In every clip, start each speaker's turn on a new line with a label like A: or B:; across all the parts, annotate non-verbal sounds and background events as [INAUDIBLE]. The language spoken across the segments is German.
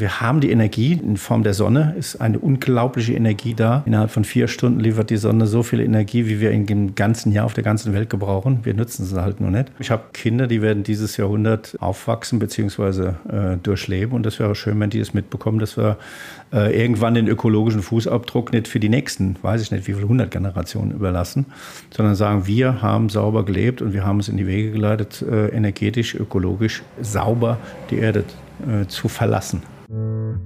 A: Wir haben die Energie in Form der Sonne, ist eine unglaubliche Energie da. Innerhalb von vier Stunden liefert die Sonne so viel Energie, wie wir in dem ganzen Jahr auf der ganzen Welt gebrauchen. Wir nutzen sie halt nur nicht. Ich habe Kinder, die werden dieses Jahrhundert aufwachsen bzw. Äh, durchleben und das wäre schön, wenn die es mitbekommen, dass wir äh, irgendwann den ökologischen Fußabdruck nicht für die nächsten, weiß ich nicht, wie viele hundert Generationen überlassen, sondern sagen, wir haben sauber gelebt und wir haben es in die Wege geleitet, äh, energetisch, ökologisch sauber die Erde äh, zu verlassen.
B: Im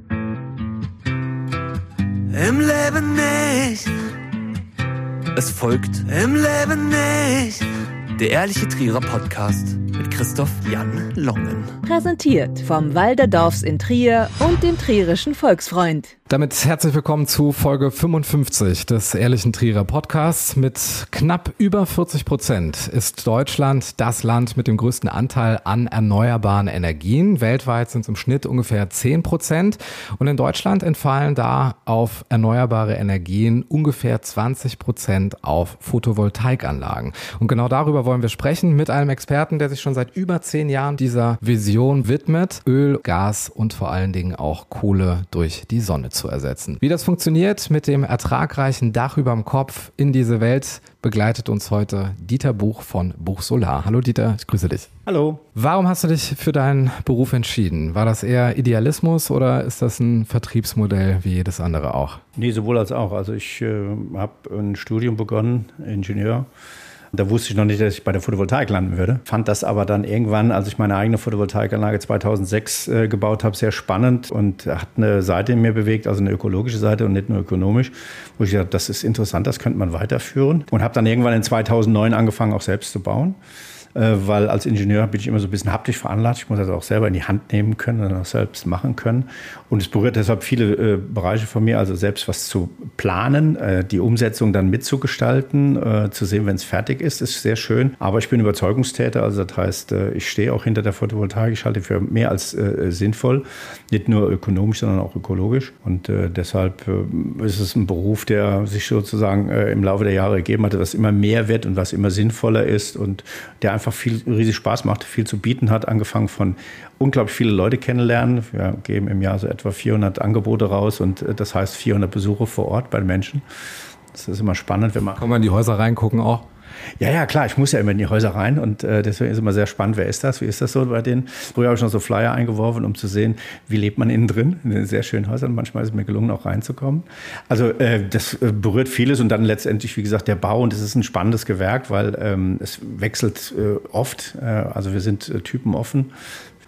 B: Leben nicht. Es folgt Im Leben nicht. Der ehrliche Trierer Podcast mit Christoph Jan Longen.
C: Präsentiert vom Walderdorfs in Trier und dem Trierischen Volksfreund.
D: Damit herzlich willkommen zu Folge 55 des Ehrlichen Trierer Podcasts. Mit knapp über 40 Prozent ist Deutschland das Land mit dem größten Anteil an erneuerbaren Energien. Weltweit sind es im Schnitt ungefähr 10 Prozent. Und in Deutschland entfallen da auf erneuerbare Energien ungefähr 20 Prozent auf Photovoltaikanlagen. Und genau darüber wollen wir sprechen mit einem Experten, der sich schon seit über zehn Jahren dieser Vision widmet. Öl, Gas und vor allen Dingen auch Kohle durch die Sonne zu ersetzen. Wie das funktioniert mit dem ertragreichen Dach über dem Kopf in diese Welt, begleitet uns heute Dieter Buch von Buch Solar. Hallo Dieter, ich grüße dich.
A: Hallo.
D: Warum hast du dich für deinen Beruf entschieden? War das eher Idealismus oder ist das ein Vertriebsmodell wie jedes andere auch?
A: Nee, sowohl als auch. Also ich äh, habe ein Studium begonnen, Ingenieur da wusste ich noch nicht, dass ich bei der Photovoltaik landen würde. Fand das aber dann irgendwann, als ich meine eigene Photovoltaikanlage 2006 äh, gebaut habe, sehr spannend und hat eine Seite in mir bewegt, also eine ökologische Seite und nicht nur ökonomisch, wo ich dachte, das ist interessant, das könnte man weiterführen. Und habe dann irgendwann in 2009 angefangen, auch selbst zu bauen. Äh, weil als Ingenieur bin ich immer so ein bisschen haptisch veranlagt. Ich muss das auch selber in die Hand nehmen können und auch selbst machen können. Und es berührt deshalb viele äh, Bereiche von mir, also selbst was zu planen, äh, die Umsetzung dann mitzugestalten, zu sehen, wenn es fertig ist, ist sehr schön. Aber ich bin Überzeugungstäter, also das heißt, ich stehe auch hinter der Photovoltaik. Ich halte für mehr als sinnvoll, nicht nur ökonomisch, sondern auch ökologisch. Und deshalb ist es ein Beruf, der sich sozusagen im Laufe der Jahre ergeben hat, was immer mehr wird und was immer sinnvoller ist und der einfach viel riesig Spaß macht, viel zu bieten hat, angefangen von unglaublich viele Leute kennenlernen. Wir geben im Jahr so etwa 400 Angebote raus und äh, das heißt 400 Besuche vor Ort bei Menschen. Das ist immer spannend, wenn man.
D: Kann man in die Häuser reingucken auch?
A: Ja, ja, klar, ich muss ja immer in die Häuser rein und äh, deswegen ist immer sehr spannend, wer ist das, wie ist das so bei denen. Früher habe ich noch so Flyer eingeworfen, um zu sehen, wie lebt man innen drin, in den sehr schönen Häusern. Manchmal ist es mir gelungen, auch reinzukommen. Also äh, das äh, berührt vieles und dann letztendlich, wie gesagt, der Bau und es ist ein spannendes Gewerk, weil ähm, es wechselt äh, oft, äh, also wir sind äh,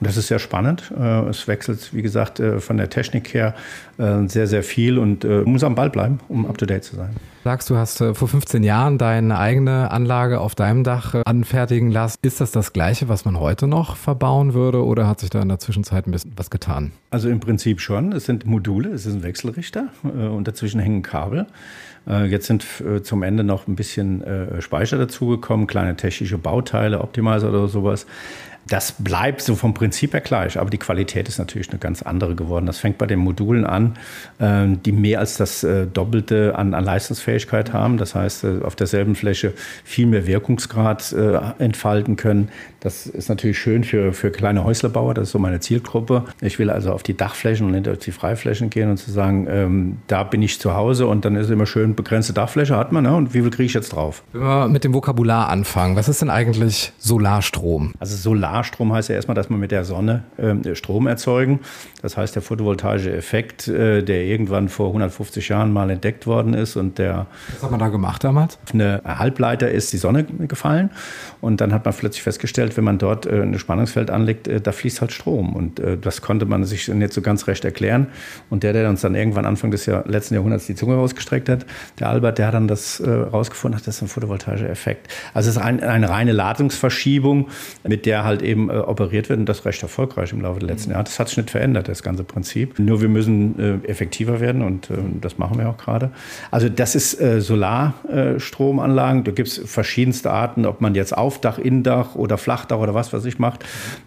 A: typenoffen. Das ist sehr spannend. Äh, es wechselt, wie gesagt, äh, von der Technik her äh, sehr, sehr viel und muss am Ball bleiben, um up-to-date zu sein.
D: Sagst du, hast vor 15 Jahren deine eigene Anlage auf deinem Dach anfertigen lassen. Ist das das Gleiche, was man heute noch verbauen würde oder hat sich da in der Zwischenzeit ein bisschen was getan?
A: Also im Prinzip schon. Es sind Module, es ist ein Wechselrichter und dazwischen hängen Kabel. Jetzt sind zum Ende noch ein bisschen Speicher dazugekommen, kleine technische Bauteile, Optimizer oder sowas. Das bleibt so vom Prinzip her gleich, aber die Qualität ist natürlich eine ganz andere geworden. Das fängt bei den Modulen an, ähm, die mehr als das äh, Doppelte an, an Leistungsfähigkeit haben. Das heißt, äh, auf derselben Fläche viel mehr Wirkungsgrad äh, entfalten können. Das ist natürlich schön für, für kleine Häuslerbauer. Das ist so meine Zielgruppe. Ich will also auf die Dachflächen und nicht auf die Freiflächen gehen und zu sagen, ähm, da bin ich zu Hause und dann ist immer schön begrenzte Dachfläche hat man. Ne? Und wie viel kriege ich jetzt drauf?
D: Wenn wir mit dem Vokabular anfangen, was ist denn eigentlich Solarstrom?
A: Also Solar Solarstrom heißt ja erstmal, dass man mit der Sonne äh, Strom erzeugen. Das heißt, der photovoltaische Effekt, äh, der irgendwann vor 150 Jahren mal entdeckt worden ist und der.
D: Was hat man da gemacht damals?
A: Eine Halbleiter ist die Sonne gefallen und dann hat man plötzlich festgestellt, wenn man dort äh, ein Spannungsfeld anlegt, äh, da fließt halt Strom und äh, das konnte man sich nicht so ganz recht erklären. Und der, der uns dann irgendwann Anfang des Jahr, letzten Jahrhunderts die Zunge rausgestreckt hat, der Albert, der hat dann das äh, rausgefunden, hat, das ist ein photovoltaischer Effekt. Also es ist ein, eine reine Ladungsverschiebung, mit der halt eben äh, operiert wird und das recht erfolgreich im Laufe der letzten Jahre. Das hat sich nicht verändert, das ganze Prinzip. Nur wir müssen äh, effektiver werden und äh, das machen wir auch gerade. Also das ist Solarstromanlagen. da gibt es verschiedenste Arten, ob man jetzt Aufdach, Indach oder Flachdach oder was weiß ich macht.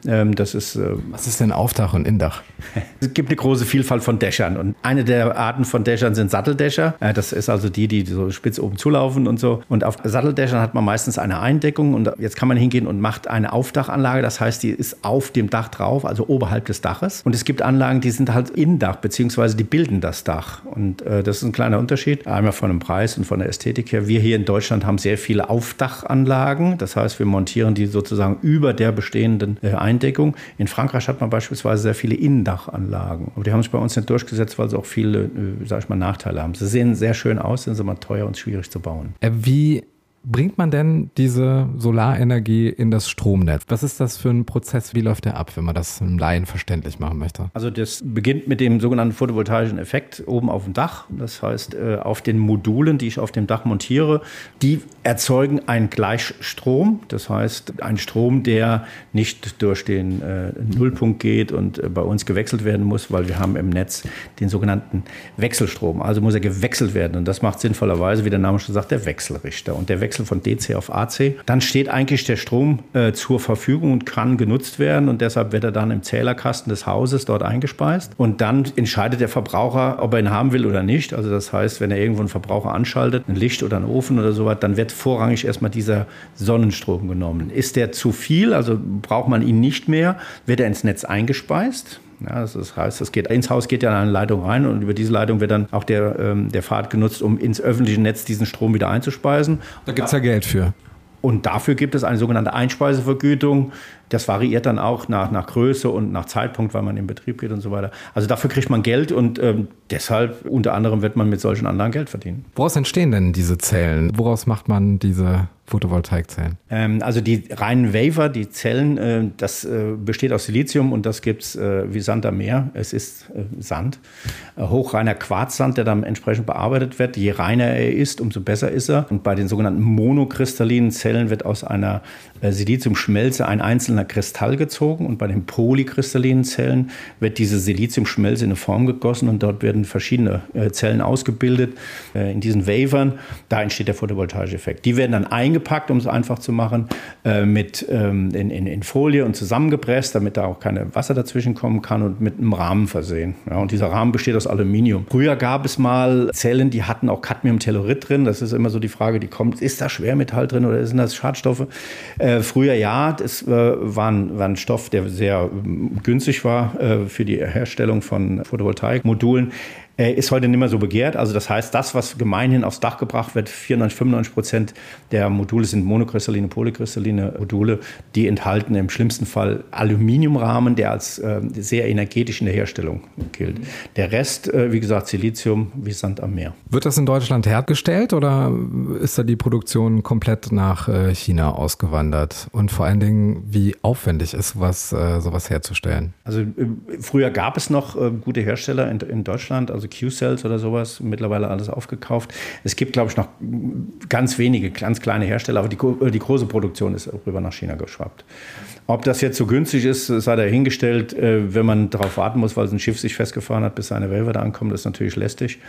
D: Ähm, das ist, was ist denn Aufdach und Indach? [LAUGHS]
A: es gibt eine große Vielfalt von Dächern. Und eine der Arten von Dächern sind Satteldächer. Das ist also die, die so spitz oben zulaufen und so. Und auf Satteldächern hat man meistens eine Eindeckung. Und jetzt kann man hingehen und macht eine Aufdachanlage. Das heißt, die ist auf dem Dach drauf, also oberhalb des Daches. Und es gibt Anlagen, die sind halt Indach, beziehungsweise die bilden das Dach. Und äh, das ist ein kleiner Unterschied. Einmal von dem Preis und von der Ästhetik her. Wir hier in Deutschland haben sehr viele Aufdachanlagen. Das heißt, wir montieren die sozusagen über der bestehenden äh, Eindeckung. In Frankreich hat man beispielsweise sehr viele Innendachanlagen. Aber die haben sich bei uns nicht durchgesetzt, weil sie auch viele, äh, sag ich mal, Nachteile haben. Sie sehen sehr schön aus, sind aber teuer und schwierig zu bauen.
D: Äh, wie bringt man denn diese Solarenergie in das Stromnetz? Was ist das für ein Prozess? Wie läuft der ab, wenn man das im Laien verständlich machen möchte?
A: Also das beginnt mit dem sogenannten photovoltaischen Effekt oben auf dem Dach. Das heißt, äh, auf den Modulen, die ich auf dem Dach montiere, die erzeugen einen Gleichstrom. Das heißt, einen Strom, der nicht durch den äh, Nullpunkt geht und äh, bei uns gewechselt werden muss, weil wir haben im Netz den sogenannten Wechselstrom. Also muss er gewechselt werden. Und das macht sinnvollerweise, wie der Name schon sagt, der Wechselrichter. Und der Wechsel Wechsel von DC auf AC, dann steht eigentlich der Strom äh, zur Verfügung und kann genutzt werden und deshalb wird er dann im Zählerkasten des Hauses dort eingespeist und dann entscheidet der Verbraucher, ob er ihn haben will oder nicht. Also das heißt, wenn er irgendwo einen Verbraucher anschaltet, ein Licht oder einen Ofen oder sowas, dann wird vorrangig erstmal dieser Sonnenstrom genommen. Ist der zu viel, also braucht man ihn nicht mehr, wird er ins Netz eingespeist. Ja, das heißt, das geht ins Haus geht ja eine Leitung rein und über diese Leitung wird dann auch der, ähm, der Pfad genutzt, um ins öffentliche Netz diesen Strom wieder einzuspeisen.
D: Da gibt es ja Geld für.
A: Und dafür gibt es eine sogenannte Einspeisevergütung. Das variiert dann auch nach, nach Größe und nach Zeitpunkt, weil man in Betrieb geht und so weiter. Also dafür kriegt man Geld und ähm, deshalb unter anderem wird man mit solchen Anlagen Geld verdienen.
D: Woraus entstehen denn diese Zellen? Woraus macht man diese Photovoltaikzellen?
A: Ähm, also die reinen Waver, die Zellen, äh, das äh, besteht aus Silizium und das gibt es äh, wie Sand am Meer. Es ist äh, Sand, äh, hochreiner Quarzsand, der dann entsprechend bearbeitet wird. Je reiner er ist, umso besser ist er. Und bei den sogenannten monokristallinen Zellen wird aus einer äh, Siliziumschmelze ein einzelner Kristall gezogen und bei den polykristallinen Zellen wird diese Siliziumschmelze in eine Form gegossen und dort werden verschiedene Zellen ausgebildet in diesen Wavern. Da entsteht der photovoltaische Effekt. Die werden dann eingepackt, um es einfach zu machen, äh, mit, ähm, in, in, in, Folie und zusammengepresst, damit da auch keine Wasser dazwischen kommen kann und mit einem Rahmen versehen. Ja, und dieser Rahmen besteht aus Aluminium. Früher gab es mal Zellen, die hatten auch Cadmiumtellurid drin. Das ist immer so die Frage, die kommt, ist da Schwermetall drin oder sind das Schadstoffe? Äh, früher ja, das äh, war, ein, war, ein, Stoff, der sehr ähm, günstig war äh, für die Herstellung von Photovoltaikmodulen ist heute nicht mehr so begehrt. Also das heißt, das, was gemeinhin aufs Dach gebracht wird, 94, 95 Prozent der Module sind monokristalline, polykristalline Module, die enthalten im schlimmsten Fall Aluminiumrahmen, der als äh, sehr energetisch in der Herstellung gilt. Der Rest, äh, wie gesagt, Silizium wie Sand am Meer.
D: Wird das in Deutschland hergestellt oder ist da die Produktion komplett nach äh, China ausgewandert? Und vor allen Dingen, wie aufwendig ist was, äh, sowas herzustellen?
A: Also äh, früher gab es noch äh, gute Hersteller in, in Deutschland, also also Q-Cells oder sowas, mittlerweile alles aufgekauft. Es gibt, glaube ich, noch ganz wenige, ganz kleine Hersteller, aber die, die große Produktion ist rüber nach China geschwappt. Ob das jetzt so günstig ist, sei dahingestellt. Äh, wenn man darauf warten muss, weil ein Schiff sich festgefahren hat, bis seine Wälver da ankommen, das ist natürlich lästig.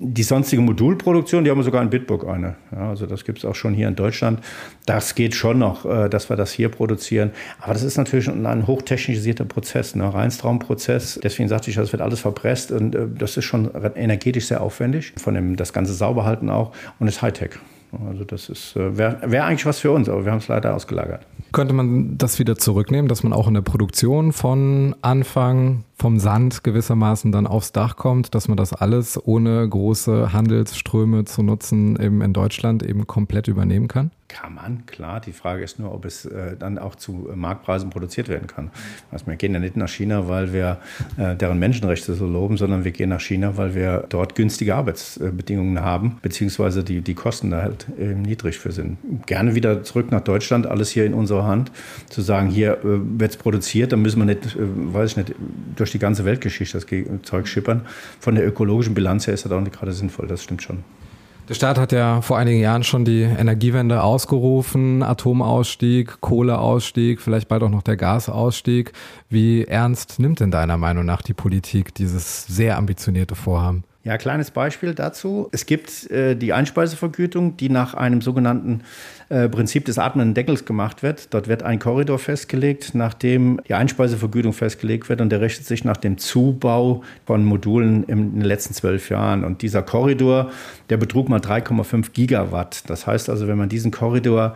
A: Die sonstige Modulproduktion, die haben wir sogar in Bitburg eine. Ja, also das gibt es auch schon hier in Deutschland. Das geht schon noch, äh, dass wir das hier produzieren. Aber das ist natürlich ein hochtechnisierter Prozess, ne? Reinstraumprozess. Deswegen sagte ich, das wird alles verpresst und äh, das ist schon energetisch sehr aufwendig. Von dem das Ganze sauber halten auch und ist Hightech. Also das ist wäre wär eigentlich was für uns, aber wir haben es leider ausgelagert.
D: Könnte man das wieder zurücknehmen, dass man auch in der Produktion von Anfang vom Sand gewissermaßen dann aufs Dach kommt, dass man das alles ohne große Handelsströme zu nutzen eben in Deutschland eben komplett übernehmen kann?
A: Kann man, klar. Die Frage ist nur, ob es äh, dann auch zu äh, Marktpreisen produziert werden kann. Also wir gehen ja nicht nach China, weil wir äh, deren Menschenrechte so loben, sondern wir gehen nach China, weil wir dort günstige Arbeitsbedingungen haben, beziehungsweise die, die Kosten da halt niedrig für sind. Gerne wieder zurück nach Deutschland, alles hier in unserer Hand, zu sagen, hier äh, wird es produziert, dann müssen wir nicht, äh, weiß ich nicht, durch die ganze Weltgeschichte das Zeug schippern. Von der ökologischen Bilanz her ist das auch nicht gerade sinnvoll, das stimmt schon.
D: Der Staat hat ja vor einigen Jahren schon die Energiewende ausgerufen, Atomausstieg, Kohleausstieg, vielleicht bald auch noch der Gasausstieg. Wie ernst nimmt denn deiner Meinung nach die Politik dieses sehr ambitionierte Vorhaben?
A: Ja, kleines Beispiel dazu. Es gibt äh, die Einspeisevergütung, die nach einem sogenannten äh, Prinzip des atmenden Deckels gemacht wird. Dort wird ein Korridor festgelegt, nachdem die Einspeisevergütung festgelegt wird und der richtet sich nach dem Zubau von Modulen in den letzten zwölf Jahren. Und dieser Korridor, der betrug mal 3,5 Gigawatt. Das heißt also, wenn man diesen Korridor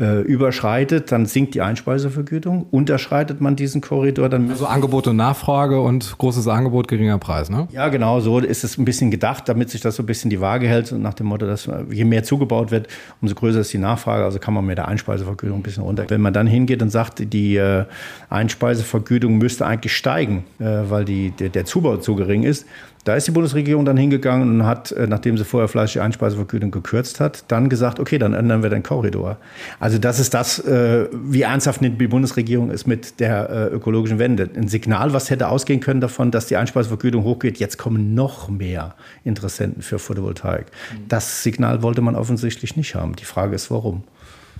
A: äh, überschreitet, dann sinkt die Einspeisevergütung. Unterschreitet man diesen Korridor, dann.
D: Also Angebot und Nachfrage und großes Angebot, geringer Preis, ne?
A: Ja, genau, so ist es ein bisschen gedacht, damit sich das so ein bisschen die Waage hält und nach dem Motto, dass je mehr zugebaut wird, umso größer ist die Nachfrage, also kann man mit der Einspeisevergütung ein bisschen runter. Wenn man dann hingeht und sagt, die äh, Einspeisevergütung müsste eigentlich steigen, äh, weil die, der, der Zubau zu gering ist, da ist die Bundesregierung dann hingegangen und hat, äh, nachdem sie vorher Fleisch die Einspeisevergütung gekürzt hat, dann gesagt, okay, dann ändern wir den Korridor. Also das ist das, äh, wie ernsthaft die Bundesregierung ist mit der äh, ökologischen Wende. Ein Signal, was hätte ausgehen können davon, dass die Einspeisevergütung hochgeht. Jetzt kommen noch mehr Interessenten für Photovoltaik. Das Signal wollte man offensichtlich nicht haben. Die Frage ist, warum?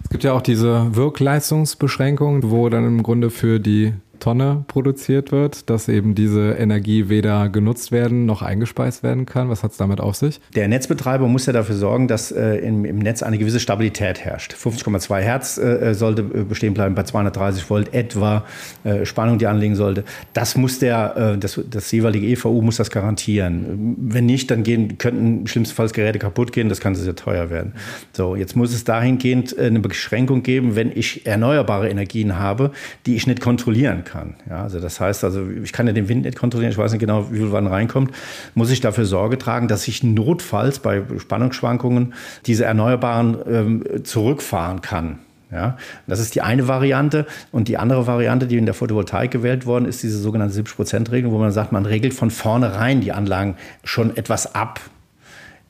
D: Es gibt ja auch diese Wirkleistungsbeschränkung, wo dann im Grunde für die Tonne produziert wird, dass eben diese Energie weder genutzt werden noch eingespeist werden kann. Was hat es damit auf sich?
A: Der Netzbetreiber muss ja dafür sorgen, dass äh, im, im, Netz eine gewisse Stabilität herrscht. 50,2 Hertz äh, sollte äh, bestehen bleiben bei 230 Volt etwa äh, Spannung, die anlegen sollte. Das muss der, äh, das, das jeweilige EVU muss das garantieren. Wenn nicht, dann gehen, könnten schlimmstenfalls Geräte kaputt gehen. Das kann sehr teuer werden. So, jetzt muss es dahingehend äh, eine Beschränkung geben, wenn ich erneuerbare Energien habe, die ich nicht kontrollieren kann kann. Ja, also das heißt, also ich kann ja den Wind nicht kontrollieren, ich weiß nicht genau, wie viel wann reinkommt, muss ich dafür Sorge tragen, dass ich notfalls bei Spannungsschwankungen diese Erneuerbaren ähm, zurückfahren kann. Ja, das ist die eine Variante. Und die andere Variante, die in der Photovoltaik gewählt worden ist, diese sogenannte 70-Prozent-Regelung, wo man sagt, man regelt von vornherein die Anlagen schon etwas ab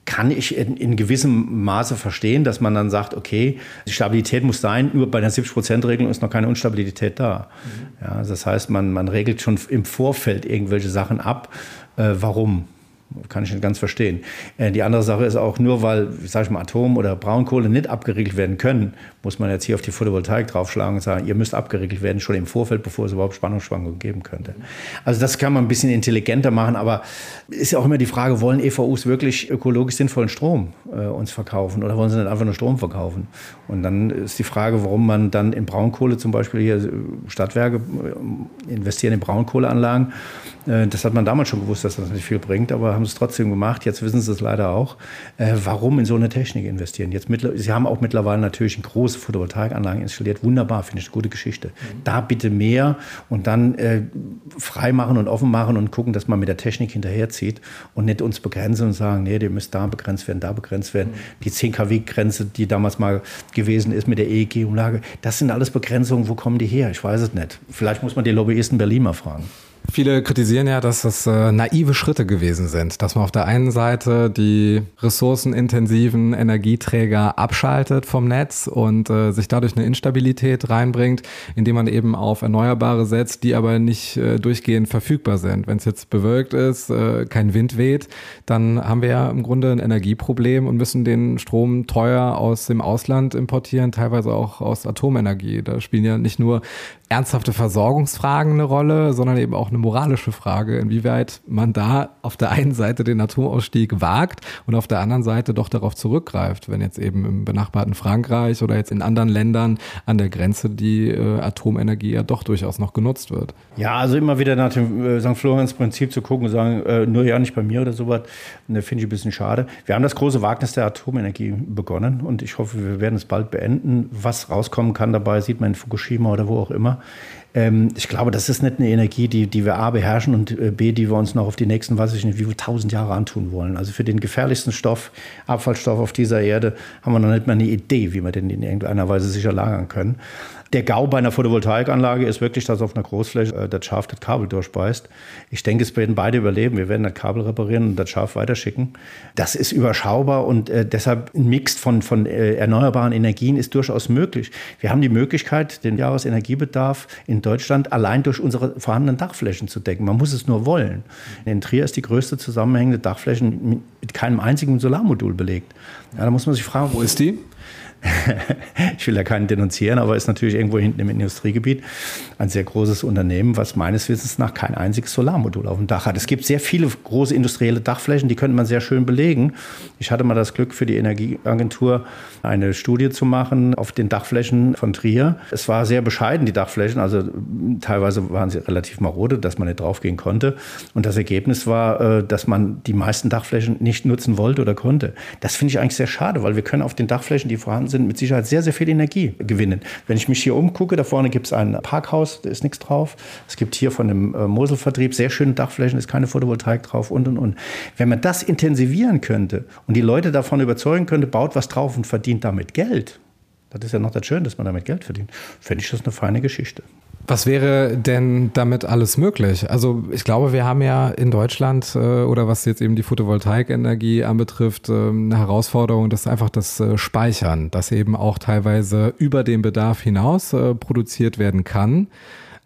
A: kann ich in, in, gewissem Maße verstehen, dass man dann sagt, okay, die Stabilität muss sein, nur bei der 70-Prozent-Regelung ist noch keine Unstabilität da. Mhm. Ja, das heißt, man, man regelt schon im Vorfeld irgendwelche Sachen ab. Äh, warum? Kann ich nicht ganz verstehen. Äh, die andere Sache ist auch, nur weil, sag ich mal, Atom oder Braunkohle nicht abgeriegelt werden können, muss man jetzt hier auf die Photovoltaik draufschlagen und sagen, ihr müsst abgeriegelt werden, schon im Vorfeld, bevor es überhaupt Spannungsschwankungen geben könnte. Also das kann man ein bisschen intelligenter machen, aber ist ja auch immer die Frage, wollen EVUs wirklich ökologisch sinnvollen Strom äh, uns verkaufen oder wollen sie nicht einfach nur Strom verkaufen? Und dann ist die Frage, warum man dann in Braunkohle zum Beispiel hier äh, Stadtwerke äh, investieren in Braunkohleanlagen. Äh, das hat man damals schon gewusst, dass das nicht viel bringt, aber haben es trotzdem gemacht. Jetzt wissen sie es leider auch. Äh, warum in so eine Technik investieren? Jetzt sie haben auch mittlerweile natürlich große Photovoltaikanlagen installiert. Wunderbar, finde ich eine gute Geschichte. Mhm. Da bitte mehr und dann äh, frei machen und offen machen und gucken, dass man mit der Technik hinterherzieht und nicht uns begrenzen und sagen, nee, der müsste da begrenzt werden, da begrenzt werden. Mhm. Die 10 kW-Grenze, die damals mal gewesen ist mit der EEG-Umlage, das sind alles Begrenzungen. Wo kommen die her? Ich weiß es nicht. Vielleicht muss man die Lobbyisten Berlin mal fragen.
D: Viele kritisieren ja, dass das äh, naive Schritte gewesen sind, dass man auf der einen Seite die ressourcenintensiven Energieträger abschaltet vom Netz und äh, sich dadurch eine Instabilität reinbringt, indem man eben auf Erneuerbare setzt, die aber nicht äh, durchgehend verfügbar sind. Wenn es jetzt bewölkt ist, äh, kein Wind weht, dann haben wir ja im Grunde ein Energieproblem und müssen den Strom teuer aus dem Ausland importieren, teilweise auch aus Atomenergie. Da spielen ja nicht nur ernsthafte Versorgungsfragen eine Rolle, sondern eben auch eine moralische Frage, inwieweit man da auf der einen Seite den Atomausstieg wagt und auf der anderen Seite doch darauf zurückgreift, wenn jetzt eben im benachbarten Frankreich oder jetzt in anderen Ländern an der Grenze die äh, Atomenergie ja doch durchaus noch genutzt wird.
A: Ja, also immer wieder nach dem äh, St. Florenz-Prinzip zu gucken und sagen, äh, nur ja nicht bei mir oder sowas, ne, finde ich ein bisschen schade. Wir haben das große Wagnis der Atomenergie begonnen und ich hoffe, wir werden es bald beenden. Was rauskommen kann dabei, sieht man in Fukushima oder wo auch immer. Ähm, ich glaube, das ist nicht eine Energie, die, die wir A beherrschen und äh, B, die wir uns noch auf die nächsten, weiß ich nicht, wie viele tausend Jahre antun wollen. Also für den gefährlichsten Stoff, Abfallstoff auf dieser Erde, haben wir noch nicht mal eine Idee, wie wir den in irgendeiner Weise sicher lagern können. Der GAU bei einer Photovoltaikanlage ist wirklich, dass auf einer Großfläche äh, das Schaf das Kabel durchbeißt. Ich denke, es werden beide überleben. Wir werden das Kabel reparieren und das Schaf weiterschicken. Das ist überschaubar und äh, deshalb ein Mix von, von äh, erneuerbaren Energien ist durchaus möglich. Wir haben die Möglichkeit, den Jahresenergiebedarf in Deutschland allein durch unsere vorhandenen Dachflächen zu decken. Man muss es nur wollen. In Trier ist die größte zusammenhängende Dachfläche mit keinem einzigen Solarmodul belegt. Ja, da muss man sich fragen,
D: wo ist die? [LAUGHS]
A: ich will ja keinen denunzieren, aber ist natürlich irgendwo hinten im Industriegebiet ein sehr großes Unternehmen, was meines Wissens nach kein einziges Solarmodul auf dem Dach hat. Es gibt sehr viele große industrielle Dachflächen, die könnte man sehr schön belegen. Ich hatte mal das Glück für die Energieagentur eine Studie zu machen auf den Dachflächen von Trier. Es war sehr bescheiden, die Dachflächen, also teilweise waren sie relativ marode, dass man nicht draufgehen konnte. Und das Ergebnis war, äh, dass man die meisten Dachflächen nicht nutzen wollte oder konnte. Das finde ich eigentlich sehr schade, weil wir können auf den Dachflächen, die vorhanden sind, mit Sicherheit sehr, sehr viel Energie gewinnen. Wenn ich mich hier umgucke, da vorne gibt es ein Parkhaus, da ist nichts drauf. Es gibt hier von dem äh, Moselvertrieb sehr schöne Dachflächen, ist keine Photovoltaik drauf und und und. Wenn man das intensivieren könnte und die Leute davon überzeugen könnte, baut was drauf und verdient damit Geld. Das ist ja noch das Schöne, dass man damit Geld verdient. Fände ich das eine feine Geschichte.
D: Was wäre denn damit alles möglich? Also ich glaube, wir haben ja in Deutschland äh, oder was jetzt eben die Photovoltaikenergie anbetrifft, äh, eine Herausforderung, das ist einfach das äh, Speichern, das eben auch teilweise über den Bedarf hinaus äh, produziert werden kann.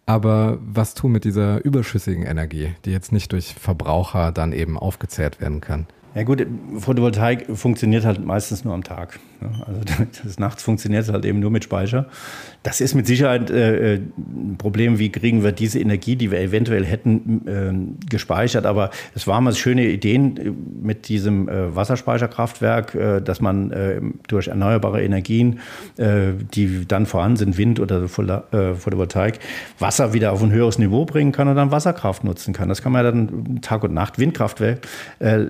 D: Aber was tun mit dieser überschüssigen Energie, die jetzt nicht durch Verbraucher dann eben aufgezehrt werden kann?
A: Ja gut, Photovoltaik funktioniert halt meistens nur am Tag. Also [LAUGHS] das nachts funktioniert halt eben nur mit Speicher. Das ist mit Sicherheit äh, ein Problem, wie kriegen wir diese Energie, die wir eventuell hätten, äh, gespeichert. Aber es waren mal schöne Ideen äh, mit diesem äh, Wasserspeicherkraftwerk, äh, dass man äh, durch erneuerbare Energien, die dann vorhanden sind, Wind oder Photovoltaik, Wasser wieder auf ein höheres Niveau bringen kann und dann Wasserkraft nutzen kann. Das kann man ja dann Tag und Nacht. Windkraftwerk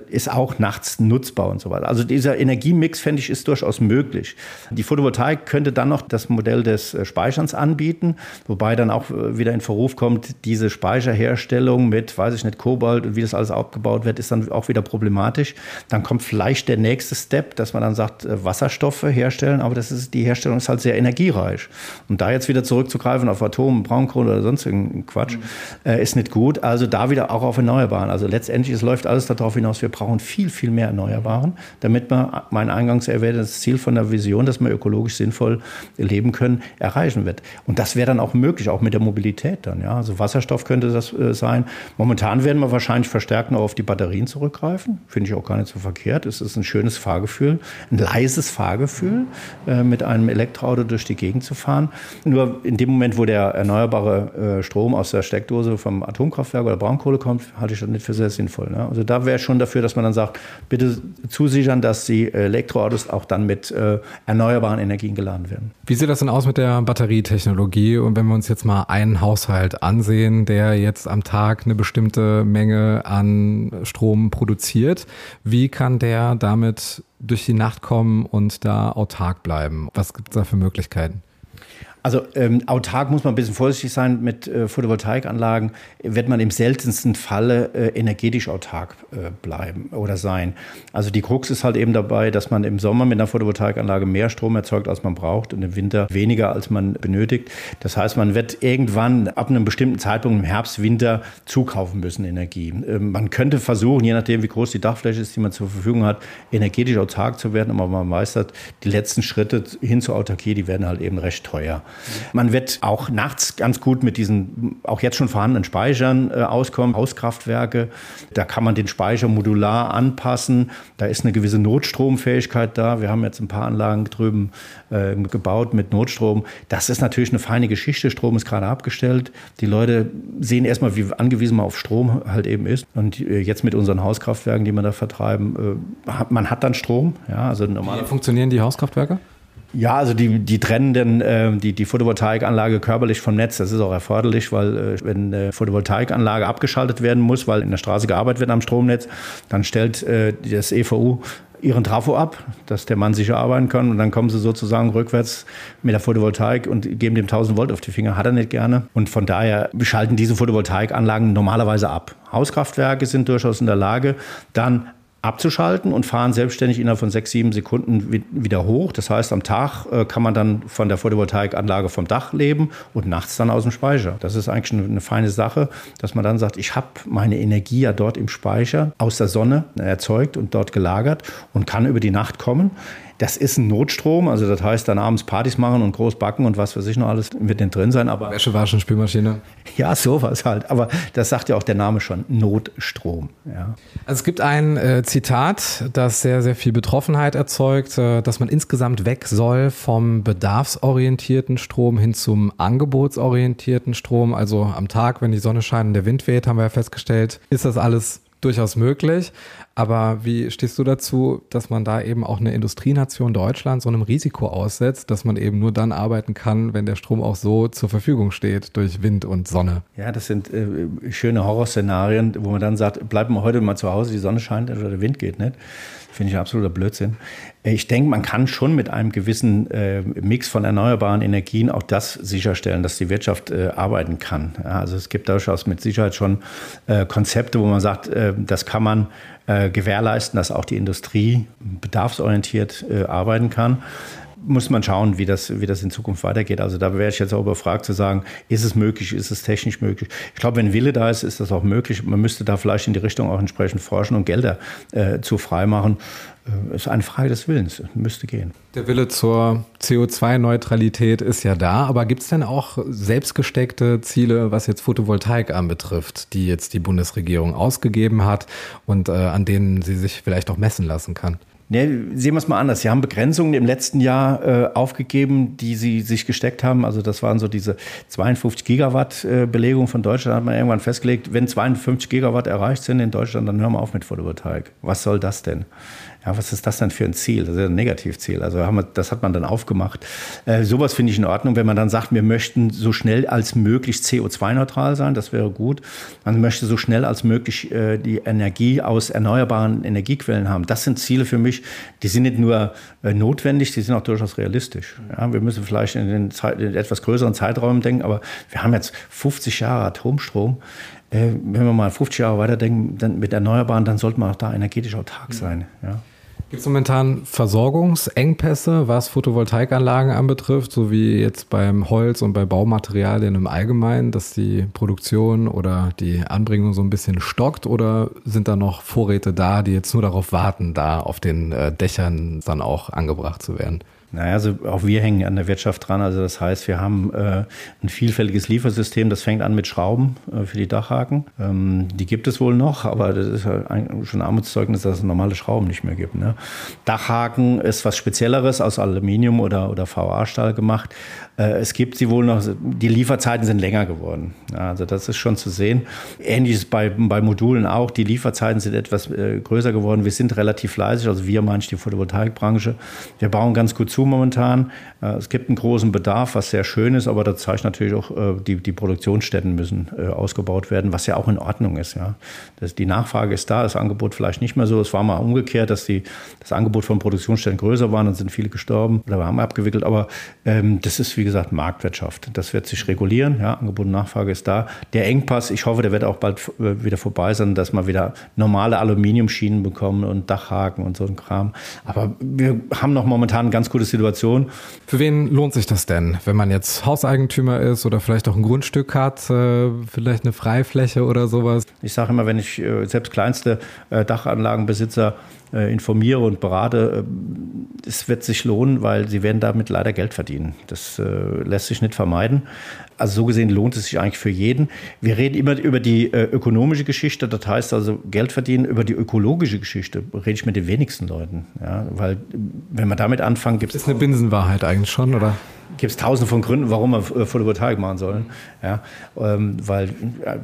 A: ist auch nachts nutzbar und so weiter. Also dieser Energiemix, fände ich, ist durchaus möglich. Die Photovoltaik könnte dann noch das Modell des äh, Speicherns anbieten, wobei dann auch äh, wieder in Verruf kommt, diese Speicherherstellung mit, weiß ich nicht, Kobalt und wie das alles aufgebaut wird, ist dann auch wieder problematisch. Dann kommt vielleicht der nächste Step, dass man dann sagt, äh, Wasserstoffe herstellen, aber das ist, die Herstellung ist halt sehr energiereich. Und da jetzt wieder zurückzugreifen auf Atom, Braunkohle oder sonst irgendeinen Quatsch, mhm. ist nicht gut. Also da wieder auch auf Erneuerbaren. Also letztendlich, es läuft alles darauf hinaus, wir brauchen viel, viel mehr Erneuerbaren, damit man mein eingangs erwähntes Ziel von der Vision, dass wir ökologisch sinnvoll leben können, erreichen wird. Und das wäre dann auch möglich, auch mit der Mobilität dann. Ja? Also Wasserstoff könnte das äh, sein. Momentan werden wir wahrscheinlich verstärkt noch auf die Batterien zurückgreifen. Finde ich auch gar nicht so verkehrt. Es ist ein schönes Fahrgefühl, ein leises Fahrgefühl, äh, mit einem Elektroauto durch die Gegend zu fahren. Nur in dem Moment, wo der erneuerbare äh, Strom aus der Steckdose vom Atomkraftwerk oder Braunkohle kommt, halte ich das nicht für sehr sinnvoll. Ne? Also da wäre schon dafür, dass man dann sagt, bitte zusichern, dass die Elektroautos auch dann mit äh, erneuerbaren Energien geladen werden.
D: Wie sieht das denn aus mit der Batterietechnologie? Und wenn wir uns jetzt mal einen Haushalt ansehen, der jetzt am Tag eine bestimmte Menge an Strom produziert, wie kann der damit durch die Nacht kommen und da autark bleiben? Was gibt es da für Möglichkeiten?
A: Also ähm, autark muss man ein bisschen vorsichtig sein. Mit äh, Photovoltaikanlagen wird man im seltensten Falle äh, energetisch autark äh, bleiben oder sein. Also die Krux ist halt eben dabei, dass man im Sommer mit einer Photovoltaikanlage mehr Strom erzeugt, als man braucht und im Winter weniger, als man benötigt. Das heißt, man wird irgendwann ab einem bestimmten Zeitpunkt im Herbst, Winter zukaufen müssen Energie. Ähm, man könnte versuchen, je nachdem wie groß die Dachfläche ist, die man zur Verfügung hat, energetisch autark zu werden, aber man weiß, dass die letzten Schritte hin zur Autarkie, die werden halt eben recht teuer. Man wird auch nachts ganz gut mit diesen auch jetzt schon vorhandenen Speichern äh, auskommen, Hauskraftwerke. Da kann man den Speicher modular anpassen. Da ist eine gewisse Notstromfähigkeit da. Wir haben jetzt ein paar Anlagen drüben äh, gebaut mit Notstrom. Das ist natürlich eine feine Geschichte. Strom ist gerade abgestellt. Die Leute sehen erstmal, wie angewiesen man auf Strom halt eben ist. Und äh, jetzt mit unseren Hauskraftwerken, die wir da vertreiben, äh, man hat dann Strom. Ja,
D: also normal. Wie funktionieren die Hauskraftwerke?
A: Ja, also die, die trennen denn, äh, die, die Photovoltaikanlage körperlich vom Netz. Das ist auch erforderlich, weil äh, wenn eine Photovoltaikanlage abgeschaltet werden muss, weil in der Straße gearbeitet wird am Stromnetz, dann stellt äh, das EVU ihren Trafo ab, dass der Mann sicher arbeiten kann. Und dann kommen sie sozusagen rückwärts mit der Photovoltaik und geben dem 1000 Volt auf die Finger. Hat er nicht gerne. Und von daher schalten diese Photovoltaikanlagen normalerweise ab. Hauskraftwerke sind durchaus in der Lage, dann abzuschalten und fahren selbstständig innerhalb von sechs, sieben Sekunden wieder hoch. Das heißt, am Tag äh, kann man dann von der Photovoltaikanlage vom Dach leben und nachts dann aus dem Speicher. Das ist eigentlich eine, feine Sache, dass man dann sagt, ich habe meine Energie ja dort im Speicher aus der Sonne erzeugt und dort gelagert und kann über die Nacht kommen. Das ist ein Notstrom, also das heißt dann abends Partys machen und groß backen und was weiß ich noch alles wird denn drin sein. Aber
D: Wäsche waschen, Spülmaschine.
A: Ja, sowas halt. Aber das sagt ja auch der Name schon, Notstrom. Ja.
D: Also es gibt ein äh, Zitat, das sehr, sehr viel Betroffenheit erzeugt, äh, dass man insgesamt weg soll vom bedarfsorientierten Strom hin zum angebotsorientierten Strom. Also am Tag, wenn die Sonne scheint und der Wind weht, haben wir ja festgestellt, ist das alles durchaus möglich. Aber wie stehst du dazu, dass man da eben auch eine Industrienation Deutschland so einem Risiko aussetzt, dass man eben nur dann arbeiten kann, wenn der Strom auch so zur Verfügung steht durch Wind und Sonne?
A: Ja, das sind äh, schöne Horrorszenarien, wo man dann sagt, bleiben wir heute mal zu Hause, die Sonne scheint oder der Wind geht nicht. Finde ich absoluter Blödsinn. Ich denke, man kann schon mit einem gewissen äh, Mix von erneuerbaren Energien auch das sicherstellen, dass die Wirtschaft äh, arbeiten kann. Ja, also es gibt durchaus mit Sicherheit schon äh, Konzepte, wo man sagt, äh, das kann man äh, gewährleisten, dass auch die Industrie bedarfsorientiert äh, arbeiten kann muss man schauen, wie das, wie das in Zukunft weitergeht. Also da wäre ich jetzt auch überfragt zu sagen, ist es möglich, ist es technisch möglich? Ich glaube, wenn Wille da ist, ist das auch möglich. Man müsste da vielleicht in die Richtung auch entsprechend forschen und Gelder äh, zu freimachen. Äh, ist eine Frage des Willens, müsste gehen.
D: Der Wille zur CO2-Neutralität ist ja da, aber gibt es denn auch selbstgesteckte Ziele, was jetzt Photovoltaik anbetrifft, die jetzt die Bundesregierung ausgegeben hat und äh, an denen sie sich vielleicht auch messen lassen kann?
A: Nee, sehen wir es mal anders. Sie haben Begrenzungen im letzten Jahr äh, aufgegeben, die Sie sich gesteckt haben. Also das waren so diese 52 Gigawatt äh, Belegung von Deutschland. Da hat man irgendwann festgelegt, wenn 52 Gigawatt erreicht sind in Deutschland, dann hören wir auf mit Photovoltaik. Was soll das denn? Ja, was ist das denn für ein Ziel? Das ist ein Negativziel. Also haben wir, das hat man dann aufgemacht. Äh, sowas finde ich in Ordnung, wenn man dann sagt, wir möchten so schnell als möglich CO2-neutral sein, das wäre gut. Man möchte so schnell als möglich äh, die Energie aus erneuerbaren Energiequellen haben. Das sind Ziele für mich, die sind nicht nur äh, notwendig, die sind auch durchaus realistisch. Ja, wir müssen vielleicht in den Zeit, in etwas größeren Zeiträumen denken, aber wir haben jetzt 50 Jahre Atomstrom äh, wenn wir mal 50 Jahre weiterdenken, dann mit Erneuerbaren, dann sollte man auch da energetisch autark sein. Ja.
D: Gibt es momentan Versorgungsengpässe, was Photovoltaikanlagen anbetrifft, so wie jetzt beim Holz und bei Baumaterialien im Allgemeinen, dass die Produktion oder die Anbringung so ein bisschen stockt oder sind da noch Vorräte da, die jetzt nur darauf warten, da auf den äh, Dächern dann auch angebracht zu werden?
A: Naja, also auch wir hängen an der Wirtschaft dran. Also das heißt, wir haben äh, ein vielfältiges Liefersystem. Das fängt an mit Schrauben äh, für die Dachhaken. Ähm, die gibt es wohl noch, aber das ist ja schon ein Armutszeugnis, dass es normale Schrauben nicht mehr gibt. Ne? Dachhaken ist was Spezielleres aus Aluminium oder, oder VA-Stahl gemacht. Äh, es gibt sie wohl noch, die Lieferzeiten sind länger geworden. Also das ist schon zu sehen. Ähnliches bei, bei Modulen auch. Die Lieferzeiten sind etwas äh, größer geworden. Wir sind relativ fleißig, also wir meinen die Photovoltaikbranche. Wir bauen ganz gut zu momentan. Äh, es gibt einen großen Bedarf, was sehr schön ist, aber das zeigt natürlich auch, die, die Produktionsstätten müssen ausgebaut werden, was ja auch in Ordnung ist. Ja. Das, die Nachfrage ist da, das Angebot vielleicht nicht mehr so. Es war mal umgekehrt, dass die, das Angebot von Produktionsstätten größer war, dann sind viele gestorben oder haben abgewickelt. Aber ähm, das ist, wie gesagt, Marktwirtschaft. Das wird sich regulieren. Ja. Angebot und Nachfrage ist da. Der Engpass, ich hoffe, der wird auch bald wieder vorbei sein, dass wir wieder normale Aluminiumschienen bekommen und Dachhaken und so ein Kram. Aber wir haben noch momentan eine ganz gute Situation.
D: Für wen lohnt sich das denn, wenn man jetzt Hauseigentümer ist oder vielleicht auch ein Grundstück hat, äh, vielleicht eine Freifläche oder sowas?
A: Ich sage immer, wenn ich äh, selbst kleinste äh, Dachanlagenbesitzer informiere und berate, es wird sich lohnen, weil sie werden damit leider Geld verdienen. Das lässt sich nicht vermeiden. Also so gesehen lohnt es sich eigentlich für jeden. Wir reden immer über die ökonomische Geschichte, das heißt also Geld verdienen. Über die ökologische Geschichte rede ich mit den wenigsten Leuten. Ja, weil wenn man damit anfangen, gibt
D: es... Das ist eine Binsenwahrheit eigentlich schon, oder?
A: Gibt es tausende von Gründen, warum man Photovoltaik machen soll. Ja, ähm, weil,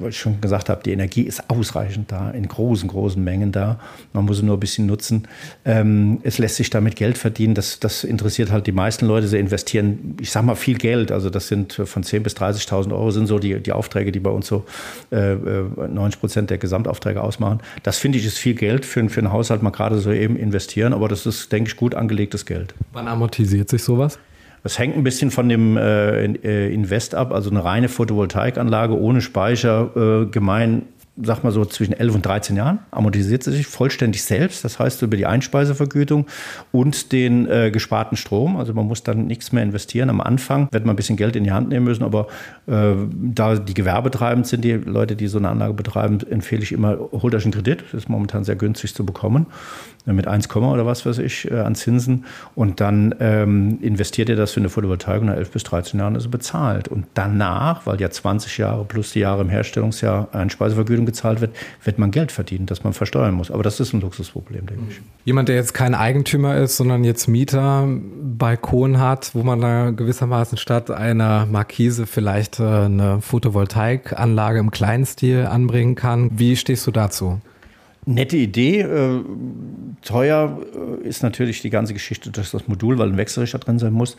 A: wie ich schon gesagt habe, die Energie ist ausreichend da, in großen, großen Mengen da. Man muss sie nur ein bisschen nutzen. Ähm, es lässt sich damit Geld verdienen. Das, das interessiert halt die meisten Leute. Sie investieren, ich sag mal, viel Geld. Also das sind von 10.000 bis 30.000 Euro sind so die, die Aufträge, die bei uns so äh, 90 äh, Prozent der Gesamtaufträge ausmachen. Das finde ich ist viel Geld für, für einen Haushalt mal gerade so eben investieren. Aber das ist, denke ich, gut angelegtes Geld.
D: Wann amortisiert sich sowas?
A: Das hängt ein bisschen von dem äh, äh, Invest ab. Also eine reine Photovoltaikanlage ohne Speicher, äh, gemein sag mal so, zwischen 11 und 13 Jahren, amortisiert sie sich vollständig selbst. Das heißt, über die Einspeisevergütung und den äh, gesparten Strom. Also man muss dann nichts mehr investieren. Am Anfang wird man ein bisschen Geld in die Hand nehmen müssen, aber äh, da die gewerbetreibend sind, die Leute, die so eine Anlage betreiben, empfehle ich immer, holt euch einen Kredit. Das ist momentan sehr günstig zu bekommen. Mit 1, oder was weiß ich äh, an Zinsen. Und dann ähm, investiert ihr das für eine Photovoltaik und nach 11 bis 13 Jahren ist es bezahlt. Und danach, weil ja 20 Jahre plus die Jahre im Herstellungsjahr Einspeisevergütung gezahlt wird, wird man Geld verdienen, das man versteuern muss. Aber das ist ein Luxusproblem, denke ich.
D: Jemand, der jetzt kein Eigentümer ist, sondern jetzt Mieter, Balkon hat, wo man da gewissermaßen statt einer Markise vielleicht äh, eine Photovoltaikanlage im kleinen Stil anbringen kann. Wie stehst du dazu?
A: Nette Idee. Teuer äh, ist natürlich die ganze Geschichte durch das Modul, weil ein Wechselrichter drin sein muss,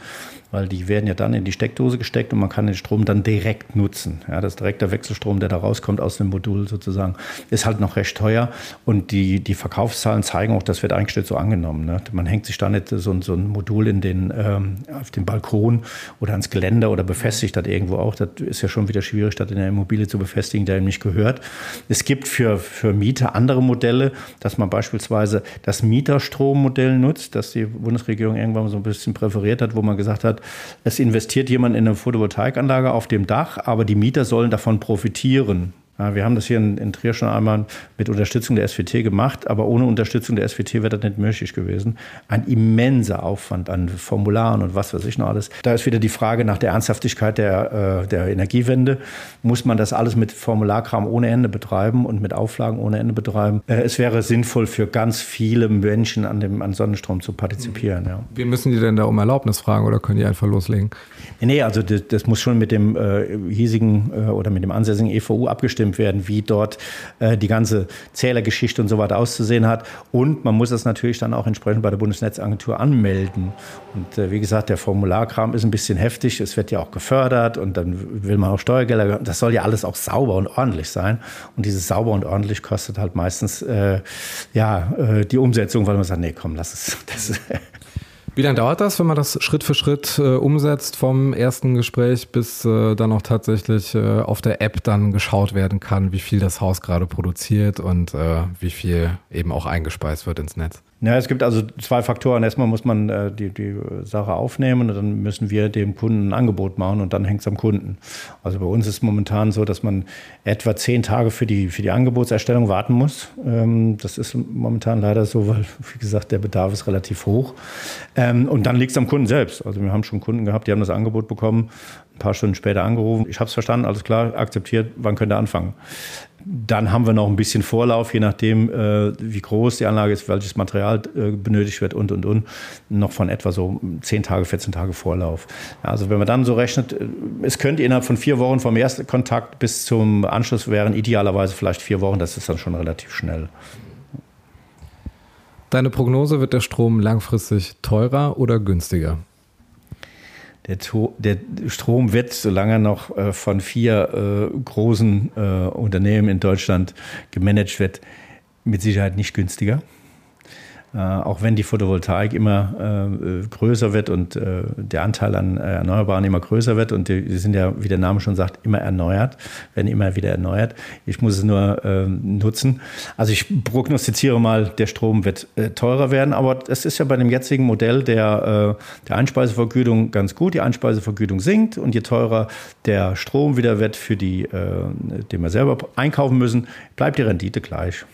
A: weil die werden ja dann in die Steckdose gesteckt und man kann den Strom dann direkt nutzen. Ja, das direkte Wechselstrom, der da rauskommt aus dem Modul sozusagen, ist halt noch recht teuer und die, die Verkaufszahlen zeigen auch, das wird eingestellt so angenommen. Ne? Man hängt sich da nicht so, so ein Modul in den, ähm, auf den Balkon oder ans Geländer oder befestigt das irgendwo auch. Das ist ja schon wieder schwierig, das in der Immobilie zu befestigen, der ihm nicht gehört. Es gibt für, für Mieter andere Modelle, dass man beispielsweise das Mieterstrommodell nutzt, das die Bundesregierung irgendwann so ein bisschen präferiert hat, wo man gesagt hat, es investiert jemand in eine Photovoltaikanlage auf dem Dach, aber die Mieter sollen davon profitieren. Ja, wir haben das hier in, in, Trier schon einmal mit Unterstützung der SWT gemacht, aber ohne Unterstützung der SWT wäre das nicht möglich gewesen. Ein immenser Aufwand an Formularen und was weiß ich noch alles. Da ist wieder die Frage nach der Ernsthaftigkeit der, äh, der Energiewende. Muss man das alles mit Formularkram ohne Ende betreiben und mit Auflagen ohne Ende betreiben? Äh, es wäre sinnvoll für ganz viele Menschen an dem an Sonnenstrom zu partizipieren. Ja.
D: Wie müssen die denn da um Erlaubnis fragen oder können die einfach loslegen?
A: Nee, also das, das muss schon mit dem äh, hiesigen äh, oder mit dem ansässigen EVU abgestimmt abgestimmt werden, wie dort äh, die ganze Zählergeschichte und so weiter auszusehen hat. Und man muss das natürlich dann auch entsprechend bei der Bundesnetzagentur anmelden. Und äh, wie gesagt, der Formularkram ist ein bisschen heftig. Es wird ja auch gefördert und dann will man auch Steuergelder. Das soll ja alles auch sauber und ordentlich sein. Und dieses sauber und ordentlich kostet halt meistens äh, ja, äh, die Umsetzung, weil man sagt, nee, komm, lass es. [LAUGHS] Das,
D: wie lange dauert das, wenn man das Schritt für Schritt äh, umsetzt, vom ersten Gespräch bis äh, dann auch tatsächlich äh, auf der App dann geschaut werden kann, wie viel das Haus gerade produziert und äh, wie viel eben auch eingespeist wird ins Netz?
A: Ja, es gibt also zwei Faktoren. Erstmal muss man äh, die, die Sache aufnehmen und dann müssen wir dem Kunden ein Angebot machen und dann hängt es am Kunden. Also bei uns ist es momentan so, dass man etwa zehn Tage für die, für die Angebotserstellung warten muss. Ähm, das ist momentan leider so, weil, wie gesagt, der Bedarf ist relativ hoch. Ähm, und dann liegt es am Kunden selbst. Also wir haben schon Kunden gehabt, die haben das Angebot bekommen, ein paar Stunden später angerufen. Ich habe es verstanden, alles klar, akzeptiert, wann könnt ihr anfangen? Dann haben wir noch ein bisschen Vorlauf, je nachdem, äh, wie groß die Anlage ist, welches Material äh, benötigt wird und, und, und. Noch von etwa so 10 Tage, 14 Tage Vorlauf. Also wenn man dann so rechnet, äh, es könnte innerhalb von vier Wochen vom ersten Kontakt bis zum Anschluss wären idealerweise vielleicht vier Wochen. Das ist dann schon relativ schnell.
D: Deine Prognose, wird der Strom langfristig teurer oder günstiger?
A: Der, der, Strom wird, solange noch äh, von vier äh, großen äh, Unternehmen in Deutschland gemanagt wird, mit Sicherheit nicht günstiger. Äh, auch wenn die Photovoltaik immer äh, größer wird und äh, der Anteil an Erneuerbaren immer größer wird und die, die, sind ja, wie der Name schon sagt, immer erneuert, werden immer wieder erneuert. Ich muss es nur ähm, nutzen. Also ich prognostiziere mal, der Strom wird teurer werden, aber es ist ja bei dem jetzigen Modell der, der Einspeisevergütung ganz gut. Die Einspeisevergütung sinkt und je teurer der Strom wieder wird für die, den wir selber einkaufen müssen, bleibt die Rendite gleich.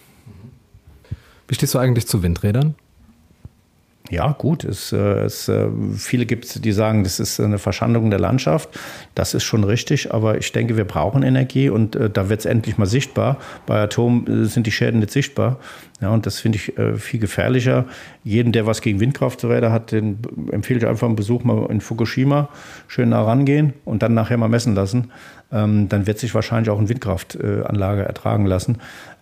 D: Wie stehst du eigentlich zu Windrädern?
A: Ja, gut. Es, äh, es, äh, viele gibt es, die sagen, das ist eine Verschandung der Landschaft. Das ist schon richtig, aber ich denke, wir brauchen Energie und äh, da wird es endlich mal sichtbar. Bei Atom äh, sind die Schäden nicht sichtbar. Ja, und das finde ich äh, viel gefährlicher. Jeden, der was gegen Windkrafträder hat, den empfehle ich einfach einen Besuch mal in Fukushima, schön nah rangehen und dann nachher mal messen lassen. Ähm, dann wird sich wahrscheinlich auch eine Windkraftanlage ertragen lassen.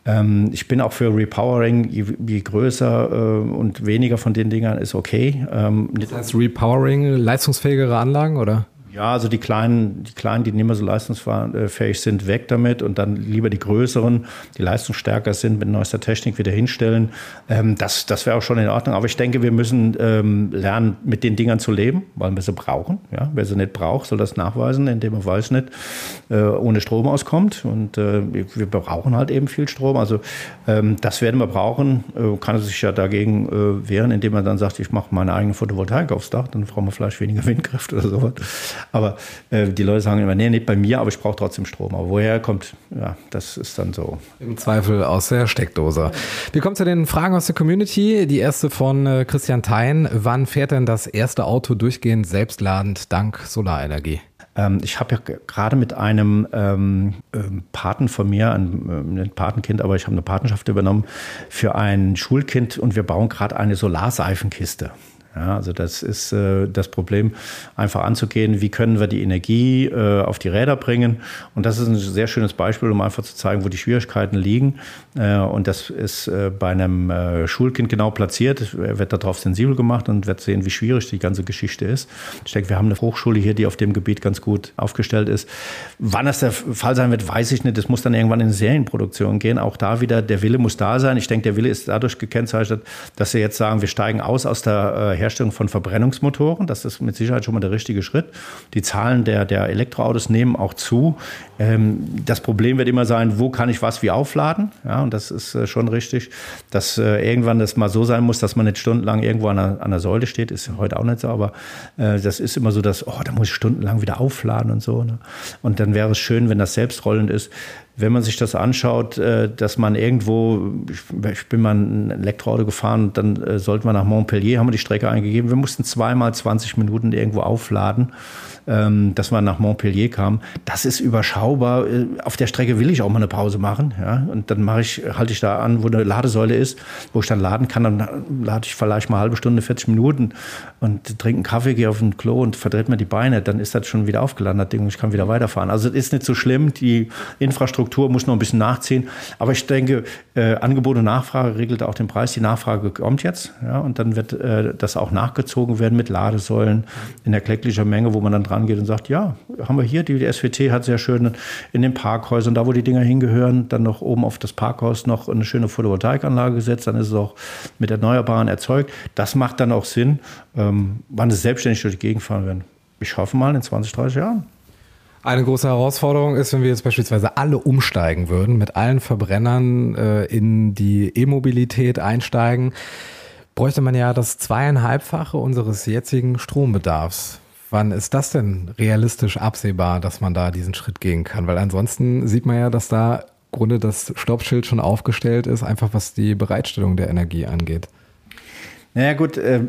A: Ähm, ich bin auch für Repowering, je, je größer äh, und weniger von den Dingern ist okay.
D: Ähm, das heißt Repowering, leistungsfähigere Anlagen oder?
A: Ja, also die kleinen, die kleinen, die nicht mehr so leistungsfähig sind, weg damit und dann lieber die größeren, die leistungsstärker sind, mit neuester Technik wieder hinstellen. Ähm, das das wäre auch schon in Ordnung. Aber ich denke, wir müssen ähm, lernen, mit den Dingern zu leben, weil wir sie brauchen. Ja? Wer sie nicht braucht, soll das nachweisen, indem er weiß nicht, äh, ohne Strom auskommt. Und äh, wir brauchen halt eben viel Strom. Also ähm, das werden wir brauchen. Äh, kann sich ja dagegen äh, wehren, indem er dann sagt, ich mache meine eigene Photovoltaik aufs Dach, dann brauchen wir vielleicht weniger [LAUGHS] Windkraft oder sowas. Aber äh, die Leute sagen immer, nee, nicht bei mir, aber ich brauche trotzdem Strom. Aber woher kommt, ja, das ist dann so.
D: Im Zweifel aus der Steckdose. Wir kommen zu den Fragen aus der Community. Die erste von äh, Christian Thein. Wann fährt denn das erste Auto durchgehend selbstladend dank Solarenergie?
A: Ähm, ich habe ja gerade mit einem ähm, ähm, Paten von mir, ein, ein Patenkind, aber ich habe eine Patenschaft übernommen für ein Schulkind und wir bauen gerade eine Solarseifenkiste. Ja, also das ist äh, das Problem, einfach anzugehen, wie können wir die Energie äh, auf die Räder bringen. Und das ist ein sehr schönes Beispiel, um einfach zu zeigen, wo die Schwierigkeiten liegen. Äh, und das ist äh, bei einem äh, Schulkind genau platziert. Er wird darauf sensibel gemacht und wird sehen, wie schwierig die ganze Geschichte ist. Ich denke, wir haben eine Hochschule hier, die auf dem Gebiet ganz gut aufgestellt ist. Wann das der Fall sein wird, weiß ich nicht. Das muss dann irgendwann in Serienproduktion gehen. Auch da wieder, der Wille muss da sein. Ich denke, der Wille ist dadurch gekennzeichnet, dass sie jetzt sagen, wir steigen aus aus der Herstellung von Verbrennungsmotoren. Das ist mit Sicherheit schon mal der richtige Schritt. Die Zahlen der, der Elektroautos nehmen auch zu. Ähm, das Problem wird immer sein, wo kann ich was wie aufladen? Ja, und das ist äh, schon richtig, dass äh, irgendwann das mal so sein muss, dass man nicht stundenlang irgendwo an der, an der Säule steht. Ist heute auch nicht so, aber äh, das ist immer so, dass, oh, da muss ich stundenlang wieder aufladen und so. Ne? Und dann wäre es schön, wenn das selbstrollend ist wenn man sich das anschaut, äh, dass man irgendwo, ich bin mal ein Elektroauto gefahren, dann äh, sollte man nach Montpellier, haben wir die Strecke eingegeben. Wir mussten zweimal 20 Minuten irgendwo aufladen ähm, dass wir nach Montpellier kamen. Das ist überschaubar. Äh, auf der Strecke will ich auch mal eine Pause machen. Ja? Und dann mache ich, halte ich da an, wo eine Ladesäule ist, wo ich dann laden kann. Dann lade ich vielleicht mal eine halbe Stunde, 40 Minuten und trinke einen Kaffee, gehe auf ein Klo und verdreht mir die Beine. Dann ist das schon wieder aufgeladen, das Ding, ich kann wieder weiterfahren. Also es ist nicht so schlimm. Die Infrastruktur muss noch ein bisschen nachziehen. Aber ich denke, äh, Angebot und Nachfrage regelt auch den Preis. Die Nachfrage kommt jetzt. Ja? Und dann wird äh, das auch nachgezogen werden mit Ladesäulen in erklecklicher Menge, wo man dann dran rangeht und sagt, ja, haben wir hier, die, die SWT hat sehr schön in den Parkhäusern, da wo die Dinger hingehören, dann noch oben auf das Parkhaus noch eine schöne Photovoltaikanlage gesetzt, dann ist es auch mit Erneuerbaren erzeugt. Das macht dann auch Sinn, ähm, wann es selbstständig durch die Gegend fahren werden. Ich hoffe mal in 20, 30 Jahren.
D: Eine große Herausforderung ist, wenn wir jetzt beispielsweise alle umsteigen würden, mit allen Verbrennern äh, in die E-Mobilität einsteigen, bräuchte man ja das zweieinhalbfache unseres jetzigen Strombedarfs. Wann ist das denn realistisch absehbar, dass man da diesen Schritt gehen kann? Weil ansonsten sieht man ja, dass da im Grunde das Stoppschild schon aufgestellt ist, einfach was die Bereitstellung der Energie angeht.
A: Naja gut, äh,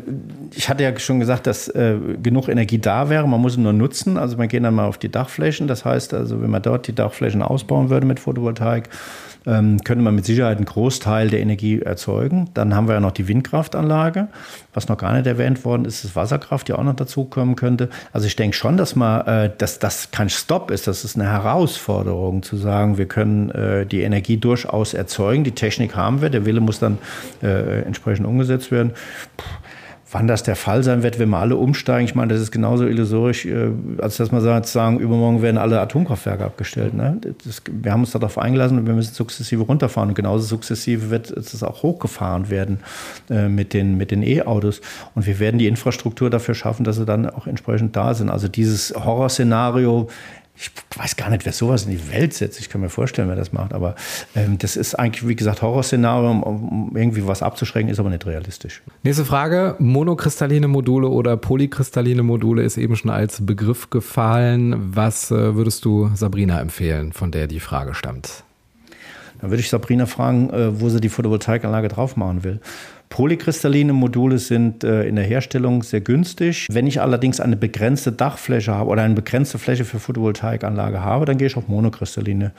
A: ich hatte ja schon gesagt, dass äh, genug Energie da wäre, man muss ihn nur nutzen. Also man geht dann mal auf die Dachflächen. Das heißt also, wenn man dort die Dachflächen ausbauen würde mit Photovoltaik, ähm, könnte man mit Sicherheit einen Großteil der Energie erzeugen. Dann haben wir ja noch die Windkraftanlage, was noch gar nicht erwähnt worden ist, ist Wasserkraft, die auch noch dazukommen könnte. Also ich denke schon, dass man, äh, dass das kein Stopp ist, das ist eine Herausforderung zu sagen, wir können äh, die Energie durchaus erzeugen, die Technik haben wir, der Wille muss dann äh, entsprechend umgesetzt werden. Puh Wann das der Fall sein wird, wenn wir alle umsteigen, ich meine, das ist genauso illusorisch, äh, als dass man sagt, sagen, übermorgen werden alle Atomkraftwerke abgestellt. Ne? Das, wir haben uns darauf eingelassen und wir müssen sukzessive runterfahren. Und genauso sukzessive wird es auch hochgefahren werden äh, mit den mit den E-Autos. Und wir werden die Infrastruktur dafür schaffen, dass sie dann auch entsprechend da sind. Also dieses Horrorszenario ich weiß gar nicht, wer sowas in die Welt setzt. Ich kann mir vorstellen, wer das macht. Aber ähm, das ist eigentlich, wie gesagt, Horrorszenario, um irgendwie was abzuschrecken, ist aber nicht realistisch.
D: Nächste Frage. Monokristalline Module oder polykristalline Module ist eben schon als Begriff gefallen. Was äh, würdest du Sabrina empfehlen, von der die Frage stammt?
A: Dann würde ich Sabrina fragen, äh, wo sie die Photovoltaikanlage drauf machen will. Polykristalline Module sind äh, in der Herstellung sehr günstig. Wenn ich allerdings eine begrenzte Dachfläche habe oder eine begrenzte Fläche für Photovoltaikanlage habe, dann gehe ich auf monokristalline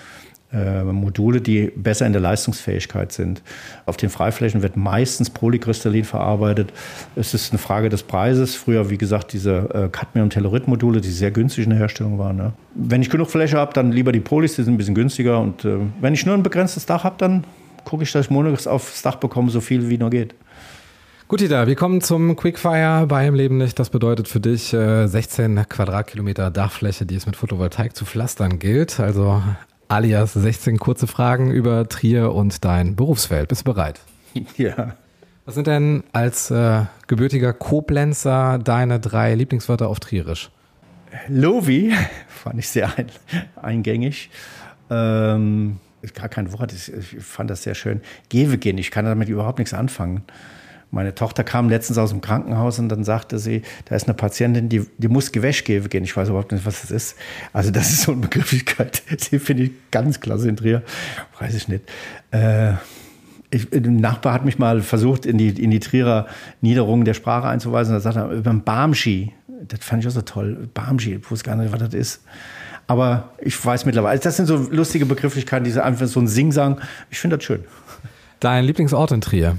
A: äh, Module, die besser in der Leistungsfähigkeit sind. Auf den Freiflächen wird meistens Polykristallin verarbeitet. Es ist eine Frage des Preises. Früher, wie gesagt, diese äh, Cadmium-Tellurid-Module, die sehr günstig in der Herstellung waren. Ne? Wenn ich genug Fläche habe, dann lieber die Polys, die sind ein bisschen günstiger. Und äh, wenn ich nur ein begrenztes Dach habe, dann gucke ich, dass ich Monox aufs Dach bekomme, so viel wie nur geht.
D: Gut, Ida, wir kommen zum Quickfire bei im Leben nicht. Das bedeutet für dich äh, 16 Quadratkilometer Dachfläche, die es mit Photovoltaik zu pflastern gilt. Also alias 16 kurze Fragen über Trier und dein Berufsfeld. Bist du bereit? [LAUGHS]
A: Ja.
D: Was sind denn als äh, gebürtiger Koblenzer deine drei Lieblingswörter auf Trierisch?
A: Lovi [LAUGHS] fand ich sehr ein, eingängig. Ähm, gar kein Wort, ich, fand das sehr schön. Gewegin, ich kann damit überhaupt nichts anfangen. Meine Tochter kam letztens aus dem Krankenhaus und dann sagte sie, da ist eine Patientin, die, die muss Gewäschgewe gehen. Ich weiß überhaupt nicht, was das ist. Also das ist so eine Begrifflichkeit, [LAUGHS] die finde ich ganz klasse in Trier. Weiß ich nicht. Äh, ich, ein Nachbar hat mich mal versucht, in die, in die Trierer Niederung der Sprache einzuweisen. Da sagt er, über Barmschi. Das fand ich auch so toll. Barmschi, ich wusste gar nicht, was das ist. Aber ich weiß mittlerweile, das sind so lustige Begrifflichkeiten, diese einfach so ein Singsang. Ich finde das schön.
D: Dein Lieblingsort in Trier?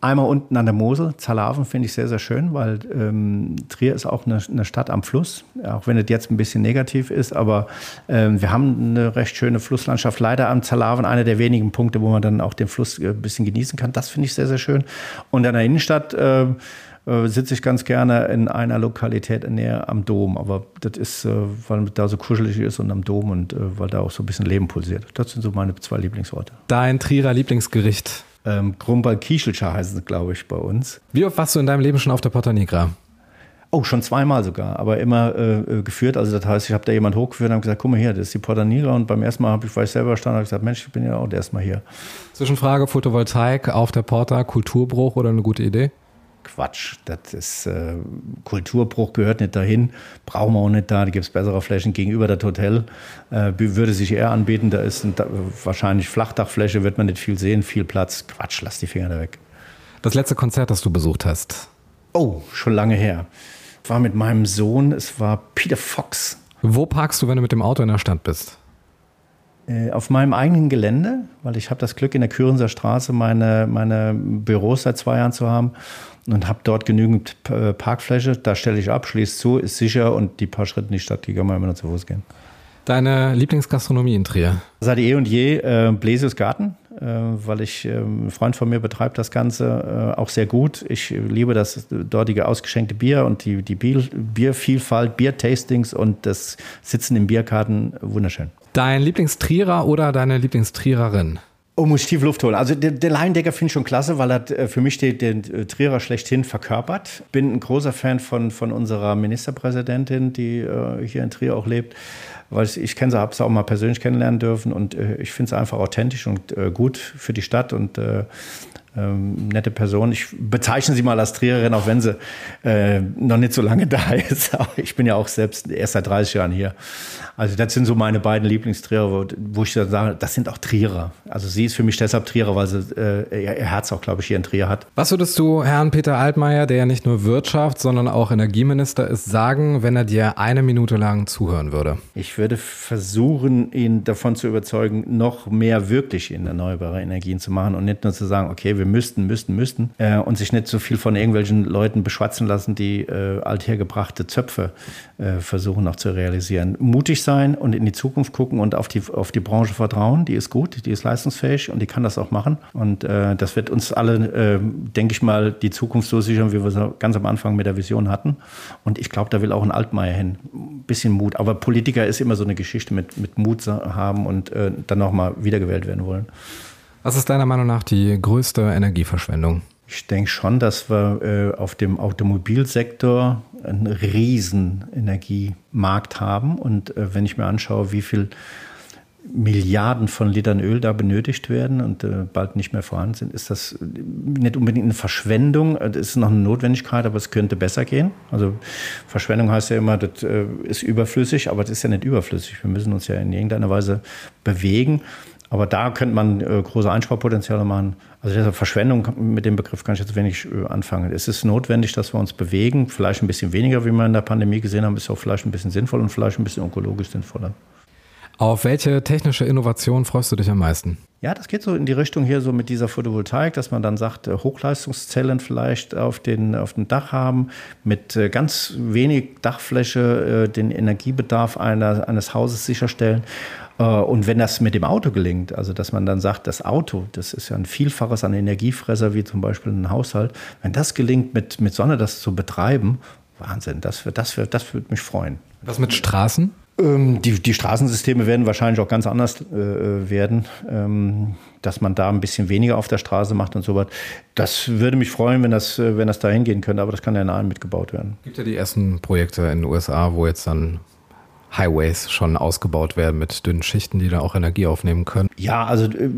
A: Einmal unten an der Mosel, Zalaven finde ich sehr, sehr schön, weil ähm, Trier ist auch eine, eine, Stadt am Fluss, auch wenn es jetzt ein bisschen negativ ist, aber ähm, wir haben eine recht schöne Flusslandschaft. Leider am Zalaven einer der wenigen Punkte, wo man dann auch den Fluss äh, ein bisschen genießen kann. Das finde ich sehr, sehr schön. Und an der Innenstadt äh, äh, sitze ich ganz gerne in einer Lokalität näher am Dom, aber das ist, äh, weil da so kuschelig ist und am Dom und äh, weil da auch so ein bisschen Leben pulsiert. Das sind so meine zwei Lieblingsorte.
D: Dein Trierer Lieblingsgericht?
A: ähm, Grumbal Kischelscher heißen sie, glaube ich, bei uns.
D: Wie oft warst du in deinem Leben schon auf der Porta Nigra?
A: Oh, schon zweimal sogar, aber immer äh, geführt. Also das heißt, ich habe da jemand hochgeführt und habe gesagt, guck mal hier, das ist die Porta Nigra. Und beim ersten Mal habe ich, weil ich selber stand, habe gesagt, Mensch, ich bin ja auch erstmal hier.
D: Zwischenfrage, Photovoltaik auf der Porta, Kulturbruch oder eine gute Idee?
A: Quatsch. Das ist äh, Kulturbruch gehört nicht dahin, brauchen wir auch nicht da. Da gibt es bessere Flächen gegenüber das Hotel. Äh, würde sich eher anbieten. Da ist ein, da, wahrscheinlich Flachdachfläche, wird man nicht viel sehen, viel Platz. Quatsch, lass die Finger da weg.
D: Das letzte Konzert, das du besucht hast?
A: Oh, schon lange her. War mit meinem Sohn, es war Peter Fox.
D: Wo parkst du, wenn du mit dem Auto in der Stadt bist?
A: Äh, auf meinem eigenen Gelände, weil ich habe das Glück, in der Kürenser Straße meine, meine Büros seit zwei Jahren zu haben und habe dort genügend äh, Parkfläche. Da stelle ich ab, schließe zu, ist sicher und die paar Schritte in die Stadt, die kann man immer noch zu Fuß gehen.
D: Deine Lieblingsgastronomie in Trier?
A: Seit eh und je äh, Bläsius Garten, äh, weil ich, äh, ein Freund von mir betreibt das Ganze äh, auch sehr gut. Ich liebe das dortige ausgeschenkte Bier und die, die Bier, Biervielfalt, Biertastings und das Sitzen im Biergarten, wunderschön.
D: Dein Lieblingstrierer oder deine Lieblingstriererin?
A: Oh, muss ich tief Luft holen. Also der, der finde ich schon klasse, weil er äh, für mich den, den äh, Trierer schlechthin verkörpert. Bin ein großer Fan von, von unserer Ministerpräsidentin, die äh, hier in Trier auch lebt. Weil ich, ich kenne sie, habe sie auch mal persönlich kennenlernen dürfen und äh, ich finde sie einfach authentisch und äh, gut für die Stadt und äh, ähm, nette Person. Ich bezeichne sie mal als Triererin, auch wenn sie äh, noch nicht so lange [LAUGHS] da ist. Aber ich bin ja auch selbst erst seit 30 Jahren hier. Also das sind so meine beiden Lieblingstrierer, wo, wo ich dann sage, das sind auch Trierer. Also sie ist für mich deshalb Trierer, weil sie äh, ihr Herz auch, glaube ich, hier in Trier hat.
D: Was würdest du Herrn Peter Altmaier, der ja nicht nur Wirtschaft, sondern auch Energieminister ist, sagen, wenn er dir eine Minute lang zuhören würde?
A: Ich würde versuchen, ihn davon zu überzeugen, noch mehr wirklich in erneuerbare Energien zu machen und nicht nur zu sagen, okay, wir müssten, müssten, müssten äh, und sich nicht so viel von irgendwelchen Leuten beschwatzen lassen, die äh, althergebrachte Zöpfe äh, versuchen noch zu realisieren. Mutig sein und in die Zukunft gucken und auf die, auf die Branche vertrauen. Die ist gut, die ist leistungsfähig und die kann das auch machen. Und äh, das wird uns alle, äh, denke ich mal, die Zukunft so sichern, wie wir es ganz am Anfang mit der Vision hatten. Und ich glaube, da will auch ein Altmaier hin. Ein bisschen Mut. Aber Politiker ist immer so eine Geschichte mit, mit Mut haben und äh, dann nochmal wiedergewählt werden wollen.
D: Was ist deiner Meinung nach die größte Energieverschwendung?
A: Ich denke schon, dass wir äh, auf dem Automobilsektor einen riesen Energiemarkt haben. Und äh, wenn ich mir anschaue, wie viel Milliarden von Litern Öl da benötigt werden und äh, bald nicht mehr vorhanden sind, ist das nicht unbedingt eine Verschwendung. Das ist noch eine Notwendigkeit, aber es könnte besser gehen. Also Verschwendung heißt ja immer, das äh, ist überflüssig, aber das ist ja nicht überflüssig. Wir müssen uns ja in irgendeiner Weise bewegen. Aber da könnte man äh, große Einsparpotenziale machen. Also deshalb Verschwendung, mit dem Begriff kann ich jetzt wenig äh, anfangen. Es ist notwendig, dass wir uns bewegen, vielleicht ein bisschen weniger, wie wir in der Pandemie gesehen haben, ist auch vielleicht ein bisschen sinnvoll und vielleicht ein bisschen ökologisch sinnvoller.
D: Auf welche technische Innovation freust du dich am meisten?
A: Ja, das geht so in die Richtung hier so mit dieser Photovoltaik, dass man dann sagt, äh, Hochleistungszellen vielleicht auf, den, auf dem Dach haben, mit äh, ganz wenig Dachfläche äh, den Energiebedarf einer, eines Hauses sicherstellen. Und wenn das mit dem Auto gelingt, also dass man dann sagt, das Auto, das ist ja ein Vielfaches an Energiefresser wie zum Beispiel ein Haushalt, wenn das gelingt, mit, mit Sonne das zu betreiben, Wahnsinn, das, wird, das, wird, das würde mich freuen.
D: Was mit Straßen?
A: Ähm, die, die Straßensysteme werden wahrscheinlich auch ganz anders äh, werden, ähm, dass man da ein bisschen weniger auf der Straße macht und so was. Das würde mich freuen, wenn das, äh, wenn das da hingehen könnte, aber das kann ja in allen mitgebaut werden.
D: Gibt ja die ersten Projekte in den USA, wo jetzt dann Highways schon ausgebaut werden mit dünnen Schichten, die da auch Energie aufnehmen können.
A: Ja, also äh,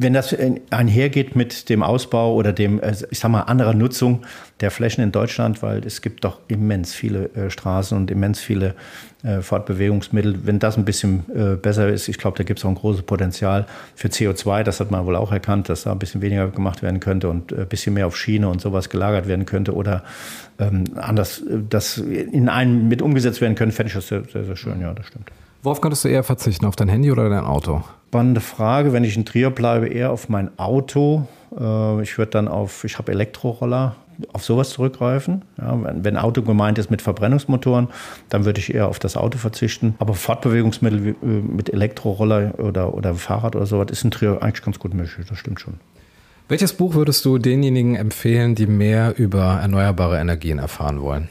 A: wenn das einhergeht mit dem Ausbau oder dem, äh, ich sag mal, anderer Nutzung der Flächen in Deutschland, weil es gibt doch immens viele äh, Straßen und immens viele äh, Fortbewegungsmittel. Wenn das ein bisschen äh, besser ist, ich glaube, da gibt es auch ein großes Potenzial für CO2. Das hat man wohl auch erkannt, dass da ein bisschen weniger gemacht werden könnte und ein bisschen mehr auf Schiene und sowas gelagert werden könnte oder ähm, anders, das in einem mit umgesetzt werden könnte, fände ich das sehr, sehr, sehr schön. Ja, das stimmt.
D: Worauf könntest du eher verzichten, auf dein Handy oder dein Auto?
A: Spannende Frage. Wenn ich in Trier bleibe, eher auf mein Auto. Äh, ich würde dann auf, ich habe Elektroroller, auf sowas zurückgreifen. Ja, wenn Auto gemeint ist mit Verbrennungsmotoren, dann würde ich eher auf das Auto verzichten. Aber Fortbewegungsmittel äh, mit Elektroroller oder, oder Fahrrad oder sowas ist in Trier eigentlich ganz gut möglich. Das stimmt schon.
D: Welches Buch würdest du denjenigen empfehlen, die mehr über erneuerbare Energien erfahren wollen?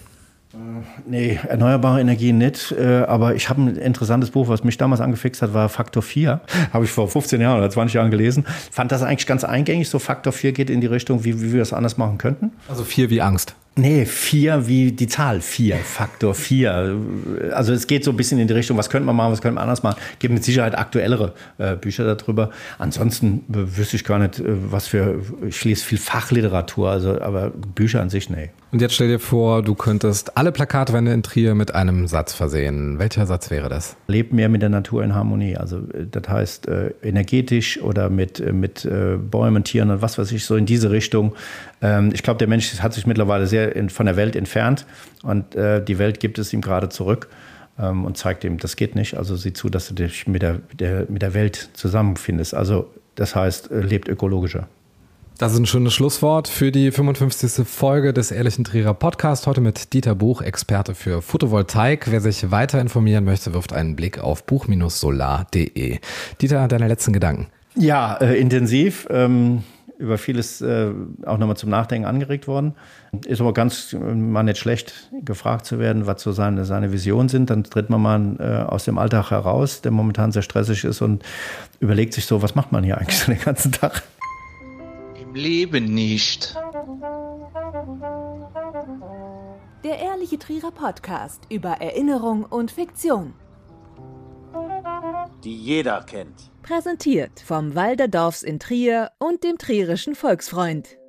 A: Nee, erneuerbare Energien nicht. Äh, aber ich habe ein interessantes Buch, was mich damals angefixt hat, war Faktor 4. [LAUGHS] Habe ich vor 15 Jahren oder 20 Jahren gelesen. Fand das eigentlich ganz eingängig. So Faktor 4 geht in die Richtung, wie, wie wir das anders machen könnten.
D: Also 4 wie Angst.
A: Nee, vier wie die Zahl vier, Faktor vier. Also es geht so ein bisschen in die Richtung, was könnte man machen, was könnte man anders machen. Gibt mit Sicherheit aktuellere äh, Bücher darüber. Ansonsten äh, wüsste ich gar nicht, äh, was für, ich lese viel Fachliteratur, also, aber Bücher an sich, nee.
D: Und jetzt stell dir vor, du könntest alle Plakatwände in Trier mit einem Satz versehen. Welcher Satz wäre das?
A: Lebt mehr mit der Natur in Harmonie. Also äh, das heißt äh, energetisch oder mit, äh, mit Bäumen, Tieren und was weiß ich, so in diese Richtung. Ähm, ich glaube, der Mensch hat sich mittlerweile sehr in, von der Welt entfernt und äh, die Welt gibt es ihm gerade zurück ähm, und zeigt ihm, das geht nicht. Also sieh zu, dass du dich mit der, der, mit der Welt zusammenfindest. Also das heißt, äh, lebt ökologischer.
D: Das ist ein schönes Schlusswort für die 55. Folge des Ehrlichen Trierer Podcast. Heute mit Dieter Buch, Experte für Photovoltaik. Wer sich weiter informieren möchte, wirft einen Blick auf buch-solar.de. Dieter, deine letzten Gedanken.
A: Ja, äh, intensiv. Ähm über vieles äh, auch nochmal zum Nachdenken angeregt worden. Ist aber ganz mal nicht schlecht, gefragt zu werden, was so seine, seine Visionen sind. Dann tritt man mal äh, aus dem Alltag heraus, der momentan sehr stressig ist und überlegt sich so, was macht man hier eigentlich so den ganzen Tag?
E: Im Leben nicht.
C: Der Ehrliche Trierer Podcast über Erinnerung und Fiktion.
E: Die jeder kennt.
C: Präsentiert vom Walderdorfs in Trier und dem Trierischen Volksfreund.